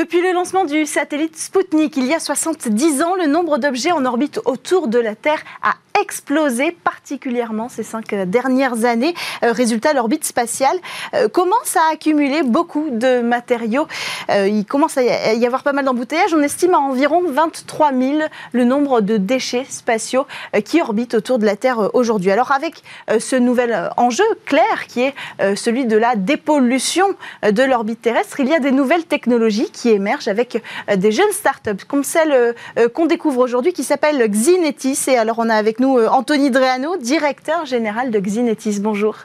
Depuis le lancement du satellite Sputnik il y a 70 ans, le nombre d'objets en orbite autour de la Terre a explosé particulièrement ces cinq dernières années. Euh, résultat, l'orbite spatiale euh, commence à accumuler beaucoup de matériaux. Euh, il commence à y avoir pas mal d'embouteillages. On estime à environ 23 000 le nombre de déchets spatiaux qui orbitent autour de la Terre aujourd'hui. Alors avec ce nouvel enjeu clair qui est celui de la dépollution de l'orbite terrestre, il y a des nouvelles technologies qui émergent avec des jeunes startups comme celle qu'on découvre aujourd'hui qui s'appelle Xinetis. Et alors on a avec nous euh, Anthony Dreano, directeur général de Xinetis. Bonjour.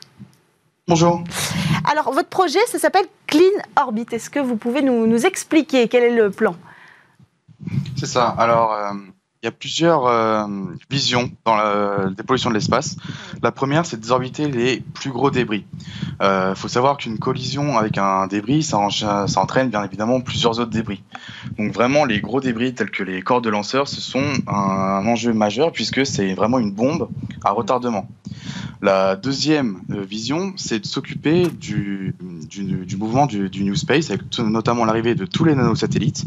Bonjour. Alors, votre projet, ça s'appelle Clean Orbit. Est-ce que vous pouvez nous, expliquer quel est le plan? C'est ça. Alors, euh, il y a plusieurs euh, visions dans la dépollution de l'espace. La première, c'est de désorbiter les plus gros débris. Il faut savoir qu'une collision avec un débris, ça, entraîne bien évidemment plusieurs autres débris. Donc vraiment, les gros débris tels que les corps de lanceurs, ce sont un, enjeu majeur puisque c'est vraiment une bombe à retardement. La deuxième euh, vision, c'est de s'occuper du, du, mouvement du, New Space, avec notamment l'arrivée de tous les nanosatellites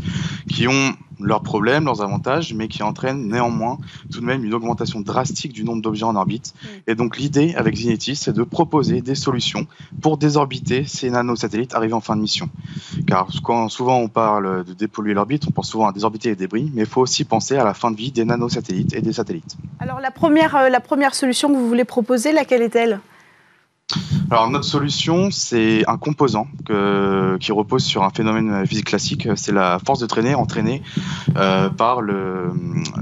qui ont leurs problèmes, leurs avantages, mais qui entraînent néanmoins tout de même une augmentation drastique du nombre d'objets en orbite. Mm. Et donc l'idée avec Zinetis, c'est de proposer des solutions pour désorbiter ces nanosatellites arrivés en fin de mission. Car quand souvent on parle de dépolluer l'orbite, on pense souvent à désorbiter les débris, mais il faut aussi penser à la fin de vie des nanosatellites et des satellites. Alors la première, euh, la première solution que vous voulez proposer, laquelle est-elle? Alors notre solution, c'est un composant qui repose sur un phénomène physique classique, c'est la force de traînée entraînée euh, par le,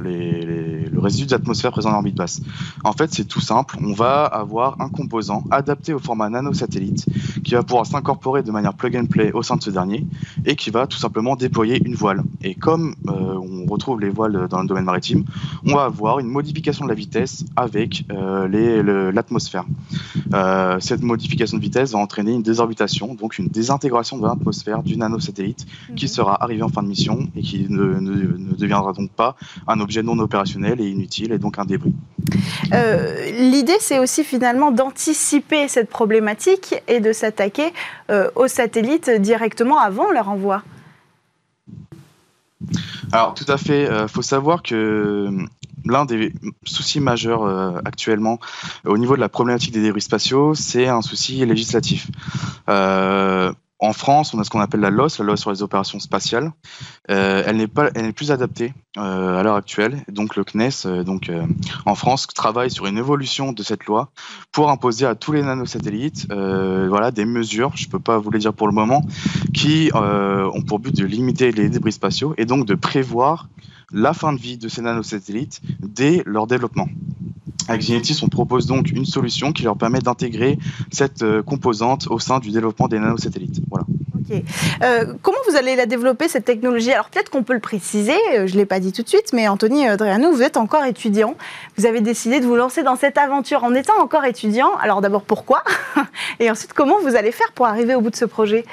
le résidu d'atmosphère présent dans l'orbite basse. En fait, c'est tout simple, on va avoir un composant adapté au format nanosatellite qui va pouvoir s'incorporer de manière plug and play au sein de ce dernier et qui va tout simplement déployer une voile. Et comme euh, on retrouve les voiles dans le domaine maritime, on va avoir une modification de la vitesse avec euh, l'atmosphère. Euh, cette modification de vitesse va entraîner une désorbitation, donc une désintégration de l'atmosphère du nanosatellite qui mhm. sera arrivé en fin de mission et qui ne, deviendra donc pas un objet non opérationnel et inutile et donc un débris. Euh, l'idée, c'est aussi finalement d'anticiper cette problématique et de s'attaquer euh, aux satellites directement avant leur envoi. Alors tout à fait, il faut savoir que l'un des soucis majeurs euh, actuellement au niveau de la problématique des débris spatiaux, c'est un souci législatif. Euh, en France, on a ce qu'on appelle la LOS, la loi sur les opérations spatiales. Euh, elle n'est pas, elle n'est plus adaptée à l'heure actuelle. Donc le CNES, donc en France, travaille sur une évolution de cette loi pour imposer à tous les nanosatellites, voilà, des mesures. Je ne peux pas vous les dire pour le moment, qui ont pour but de limiter les débris spatiaux et donc de prévoir la fin de vie de ces nanosatellites dès leur développement. Avec on propose donc une solution qui leur permet d'intégrer cette euh, composante au sein du développement des nanosatellites. Voilà. Euh, comment vous allez la développer, cette technologie? Alors peut-être qu'on peut le préciser, euh, je ne l'ai pas dit tout de suite, mais Anthony Adriano, vous êtes encore étudiant. Vous avez décidé de vous lancer dans cette aventure en étant encore étudiant. Alors d'abord pourquoi? Et ensuite comment vous allez faire pour arriver au bout de ce projet?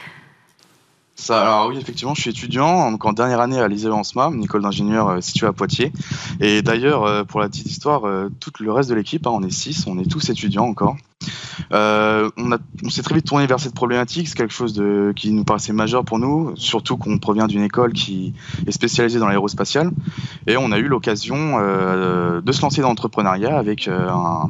Alors oui, effectivement, je suis étudiant en dernière année à l'ISE ENSMA, une école d'ingénieurs euh, située à Poitiers. Et d'ailleurs, euh, pour la petite histoire, euh, tout le reste de l'équipe, hein, on est six, on est tous étudiants encore. on, s'est très vite tourné vers cette problématique, c'est quelque chose qui nous paraissait majeur pour nous, surtout qu'on provient d'une école qui est spécialisée dans l'aérospatial. Et on a eu l'occasion de se lancer dans l'entrepreneuriat avec un,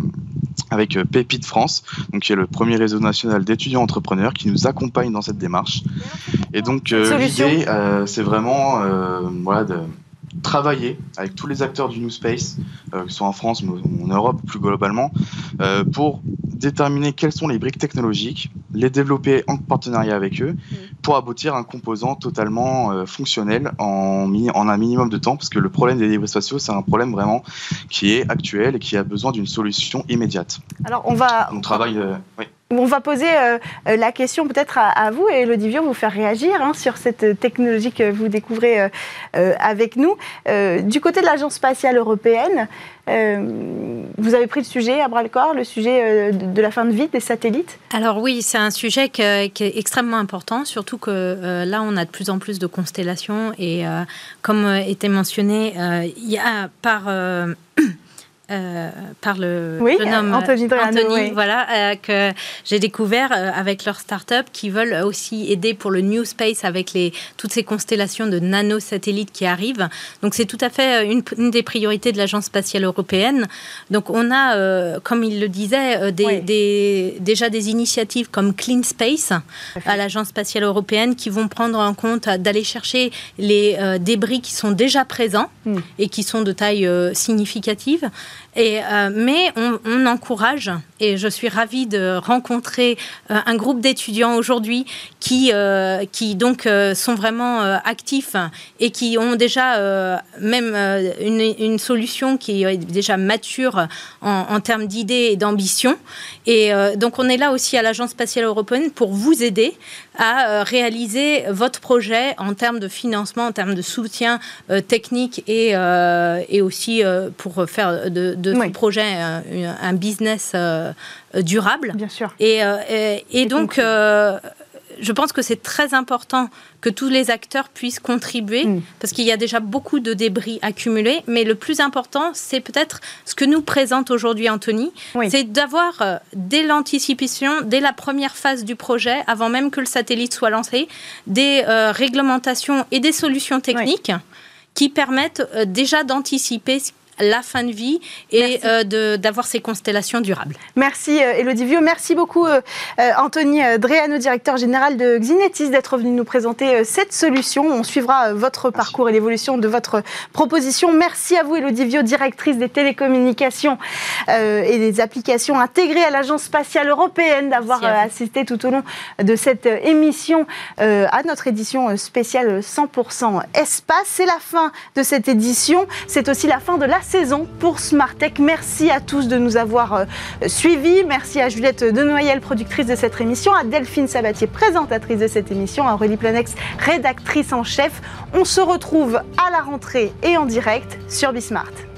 Pépite France, donc qui est le premier réseau national d'étudiants entrepreneurs qui nous accompagne dans cette démarche. Et donc euh, l'idée, euh, c'est vraiment voilà, de travailler avec tous les acteurs du New Space, que ce soit en France, mais en Europe plus globalement, pour déterminer quelles sont les briques technologiques, les développer en partenariat avec eux, mm. pour aboutir à un composant totalement fonctionnel en, en, un minimum de temps, parce que le problème des débris spatiaux, c'est un problème vraiment qui est actuel et qui a besoin d'une solution immédiate. Alors on va... On travaille... Oui. On va poser euh, euh, la question peut-être à, vous et Elodie Vion, vous faire réagir hein, sur cette technologie que vous découvrez euh, avec nous. du côté de l'Agence spatiale européenne, vous avez pris le sujet à bras le corps, le sujet de, la fin de vie des satellites Alors oui, c'est un sujet qui est extrêmement important, surtout que là, on a de plus en plus de constellations et comme était mentionné, il y a par euh, par le oui, Anthony, Anthony voilà, euh, que j'ai découvert euh, avec leur start-up qui veulent aussi aider pour le New Space avec les, toutes ces constellations de nanosatellites qui arrivent. Donc c'est tout à fait une, des priorités de l'Agence spatiale européenne. Donc on a, comme il le disait, des, déjà des initiatives comme Clean Space à l'Agence spatiale européenne qui vont prendre en compte d'aller chercher les débris qui sont déjà présents hmm. et qui sont de taille significative euh, mais on, encourage, et je suis ravie de rencontrer euh, un groupe d'étudiants aujourd'hui qui, euh, qui donc sont vraiment actifs et qui ont déjà même une, solution qui est déjà mature en, termes d'idées et d'ambition. Et donc on est là aussi à l'Agence spatiale européenne pour vous aider à réaliser votre projet en termes de financement, en termes de soutien technique et, et aussi pour faire de ce projet un, business euh, durable. Bien sûr. Et, euh, et, donc, euh, je pense que c'est très important que tous les acteurs puissent contribuer, mm. parce qu'il y a déjà beaucoup de débris accumulés, mais le plus important, c'est peut-être ce que nous présente aujourd'hui Anthony, c'est d'avoir, dès l'anticipation, dès la première phase du projet, avant même que le satellite soit lancé, des réglementations et des solutions techniques qui permettent déjà d'anticiper la fin de vie et euh, d'avoir ces constellations durables. Merci euh, Elodie Vieux, merci beaucoup euh, Anthony Dréano, directeur général de Xinetis, d'être venu nous présenter cette solution. On suivra votre parcours et l'évolution de votre proposition. Merci à vous Elodie Vieux, directrice des télécommunications et des applications intégrées à l'Agence spatiale européenne, d'avoir assisté tout au long de cette émission à notre édition spéciale 100% espace. C'est la fin de cette édition, c'est aussi la fin de la saison pour Smartech. Merci à tous de nous avoir euh, suivis. Merci à Juliette Denoyel, productrice de cette émission, à Delphine Sabatier, présentatrice de cette émission, à Aurélie Planex, rédactrice en chef. On se retrouve à la rentrée et en direct sur Bismart.